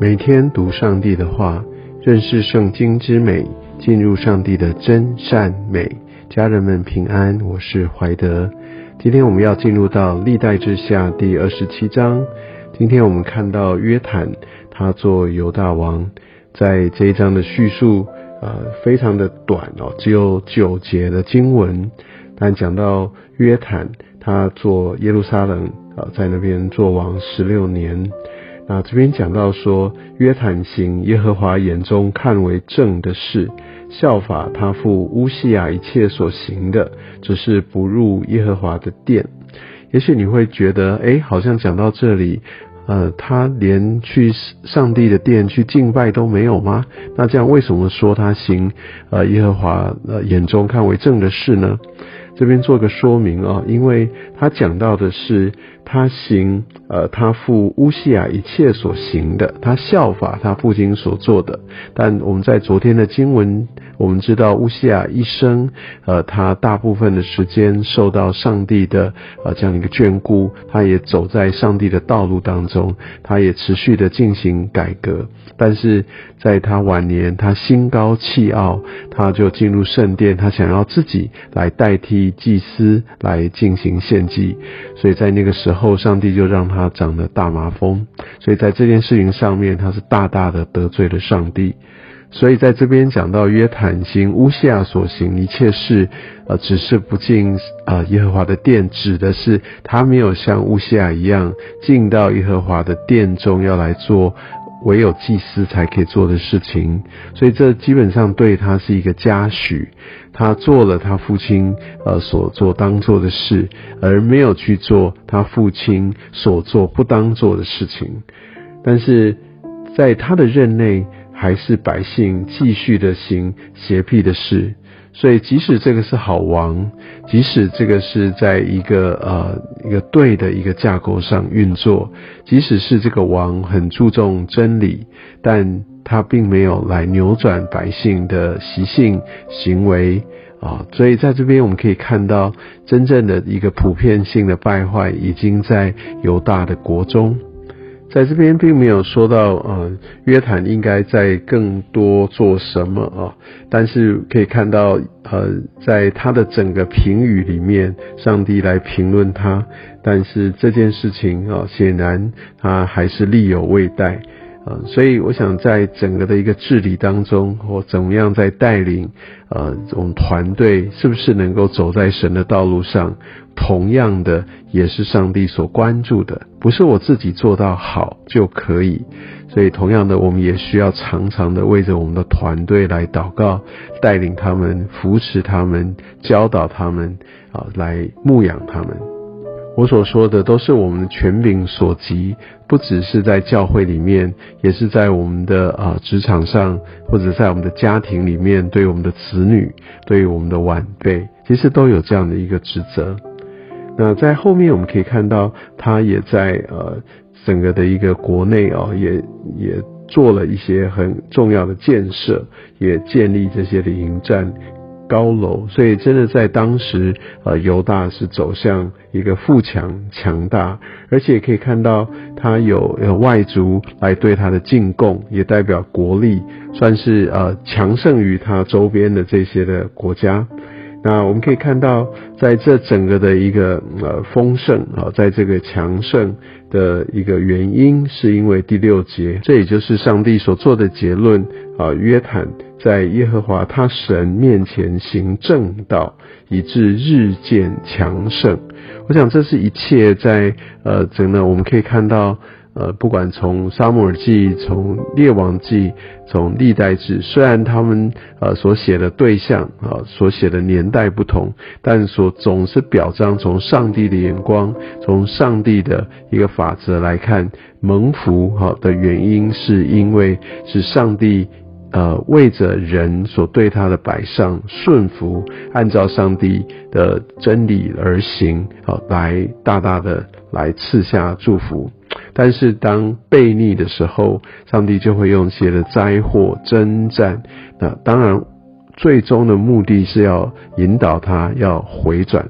每天读上帝的话，认识圣经之美，进入上帝的真善美。家人们平安，我是怀德。今天我们要进入到历代之下第二十七章。今天我们看到约坦他做犹大王，在这一章的叙述，呃，非常的短哦，只有九节的经文，但讲到约坦他做耶路撒冷，呃，在那边做王十六年。那这边讲到说，约坦行耶和华眼中看为正的事，效法他父乌西亚一切所行的，只是不入耶和华的殿。也许你会觉得，哎，好像讲到这里，呃，他连去上帝的殿去敬拜都没有吗？那这样为什么说他行呃耶和华呃眼中看为正的事呢？这边做个说明啊，因为他讲到的是他行呃他父乌西亚一切所行的，他效法他父亲所做的。但我们在昨天的经文，我们知道乌西亚一生呃他大部分的时间受到上帝的呃这样一个眷顾，他也走在上帝的道路当中，他也持续的进行改革。但是在他晚年，他心高气傲，他就进入圣殿，他想要自己来代替。祭司来进行献祭，所以在那个时候，上帝就让他长了大麻风。所以在这件事情上面，他是大大的得罪了上帝。所以在这边讲到约坦行乌西亚所行一切事，呃，只是不进啊耶和华的殿，指的是他没有像乌西亚一样进到耶和华的殿中要来做。唯有祭司才可以做的事情，所以这基本上对他是一个嘉许。他做了他父亲呃所做当做的事，而没有去做他父亲所做不当做的事情。但是在他的任内，还是百姓继续的行邪僻的事。所以，即使这个是好王，即使这个是在一个呃一个对的一个架构上运作，即使是这个王很注重真理，但他并没有来扭转百姓的习性行为啊。所以，在这边我们可以看到，真正的一个普遍性的败坏已经在犹大的国中。在这边并没有说到，呃，约坦应该在更多做什么啊？但是可以看到，呃，在他的整个评语里面，上帝来评论他，但是这件事情啊，显然他还是力有未逮。啊，所以我想在整个的一个治理当中，或怎么样在带领，呃，我们团队是不是能够走在神的道路上，同样的也是上帝所关注的，不是我自己做到好就可以。所以同样的，我们也需要常常的为着我们的团队来祷告，带领他们，扶持他们，教导他们，啊，来牧养他们。我所说的都是我们的权柄所及，不只是在教会里面，也是在我们的啊职场上，或者在我们的家庭里面，对我们的子女，对于我们的晚辈，其实都有这样的一个职责。那在后面我们可以看到，他也在呃整个的一个国内啊，也也做了一些很重要的建设，也建立这些的营站。高楼，所以真的在当时，呃，犹大是走向一个富强强大，而且可以看到他有外族来对他的进贡，也代表国力，算是呃强盛于他周边的这些的国家。那我们可以看到，在这整个的一个呃丰盛啊，在这个强盛的一个原因，是因为第六节，这也就是上帝所做的结论啊，约坦。在耶和华他神面前行正道，以致日渐强盛。我想这是一切在呃，整个我们可以看到，呃，不管从沙漠耳记、从列王记、从历代志，虽然他们呃所写的对象啊，所写的年代不同，但所总是表彰从上帝的眼光，从上帝的一个法则来看，蒙福哈的原因，是因为是上帝。呃，为着人所对他的摆上顺服，按照上帝的真理而行，好来大大的来赐下祝福。但是当悖逆的时候，上帝就会用一些的灾祸征战。那当然，最终的目的是要引导他要回转。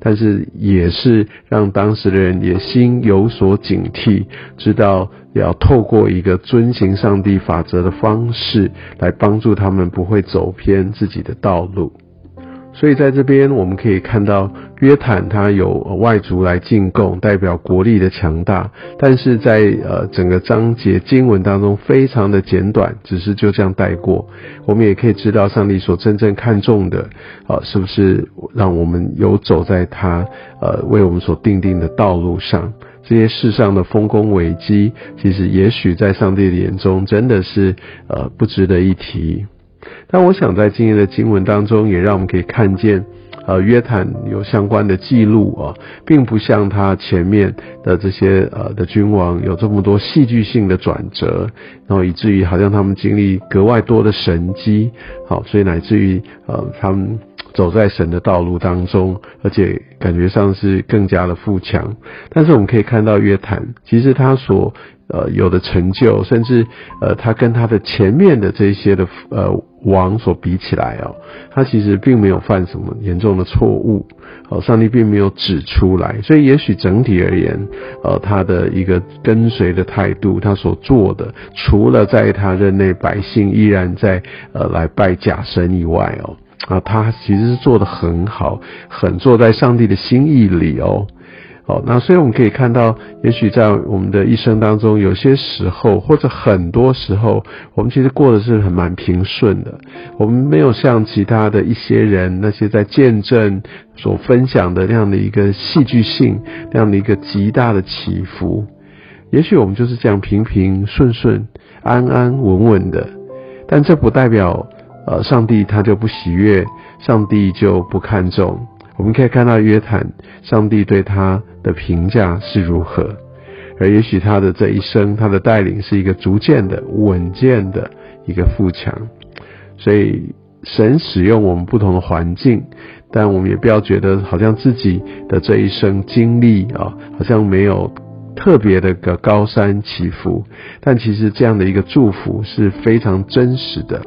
但是也是让当时的人也心有所警惕，知道要透过一个遵行上帝法则的方式来帮助他们不会走偏自己的道路。所以在这边我们可以看到约坦他有外族来进贡，代表国力的强大，但是在呃整个章节经文当中非常的简短，只是就这样带过。我们也可以知道上帝所真正看重的啊，是不是让我们有走在他呃为我们所定定的道路上？这些世上的丰功伟绩，其实也许在上帝的眼中真的是呃不值得一提。但我想在今天的经文当中，也让我们可以看见，呃，约坦有相关的记录啊，并不像他前面的这些呃的君王有这么多戏剧性的转折，然后以至于好像他们经历格外多的神机，好，所以乃至于呃他们走在神的道路当中，而且感觉上是更加的富强。但是我们可以看到约坦，其实他所呃，有的成就，甚至呃，他跟他的前面的这些的呃王所比起来哦，他其实并没有犯什么严重的错误，哦，上帝并没有指出来，所以也许整体而言，呃，他的一个跟随的态度，他所做的，除了在他任内百姓依然在呃来拜假神以外哦，啊，他其实是做的很好，很做在上帝的心意里哦。好，那所以我们可以看到，也许在我们的一生当中，有些时候或者很多时候，我们其实过的是很蛮平顺的。我们没有像其他的一些人，那些在见证所分享的那样的一个戏剧性，那样的一个极大的起伏。也许我们就是这样平平顺顺、安安稳稳的，但这不代表，呃，上帝他就不喜悦，上帝就不看重。我们可以看到约坦，上帝对他的评价是如何，而也许他的这一生，他的带领是一个逐渐的、稳健的一个富强。所以神使用我们不同的环境，但我们也不要觉得好像自己的这一生经历啊，好像没有特别的个高山起伏。但其实这样的一个祝福是非常真实的。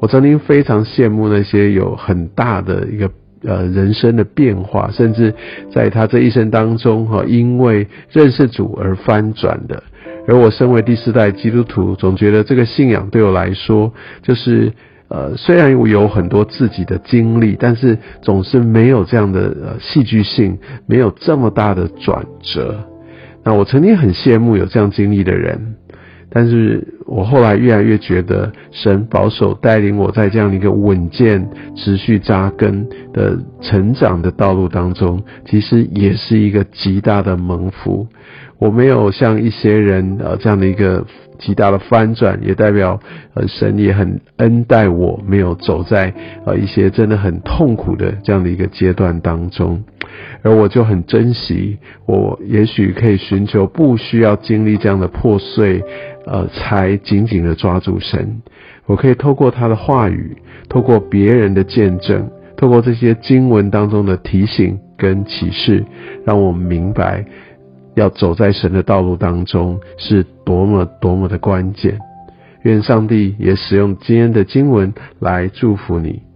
我曾经非常羡慕那些有很大的一个。呃，人生的变化，甚至在他这一生当中，哈，因为认识主而翻转的。而我身为第四代基督徒，总觉得这个信仰对我来说，就是呃，虽然我有很多自己的经历，但是总是没有这样的呃戏剧性，没有这么大的转折。那我曾经很羡慕有这样经历的人。但是我后来越来越觉得，神保守带领我在这样的一个稳健、持续扎根的成长的道路当中，其实也是一个极大的蒙福。我没有像一些人呃这样的一个极大的翻转，也代表呃神也很恩待我，没有走在呃一些真的很痛苦的这样的一个阶段当中。而我就很珍惜，我也许可以寻求不需要经历这样的破碎，呃，才紧紧的抓住神。我可以透过他的话语，透过别人的见证，透过这些经文当中的提醒跟启示，让我们明白，要走在神的道路当中是多么多么的关键。愿上帝也使用今天的经文来祝福你。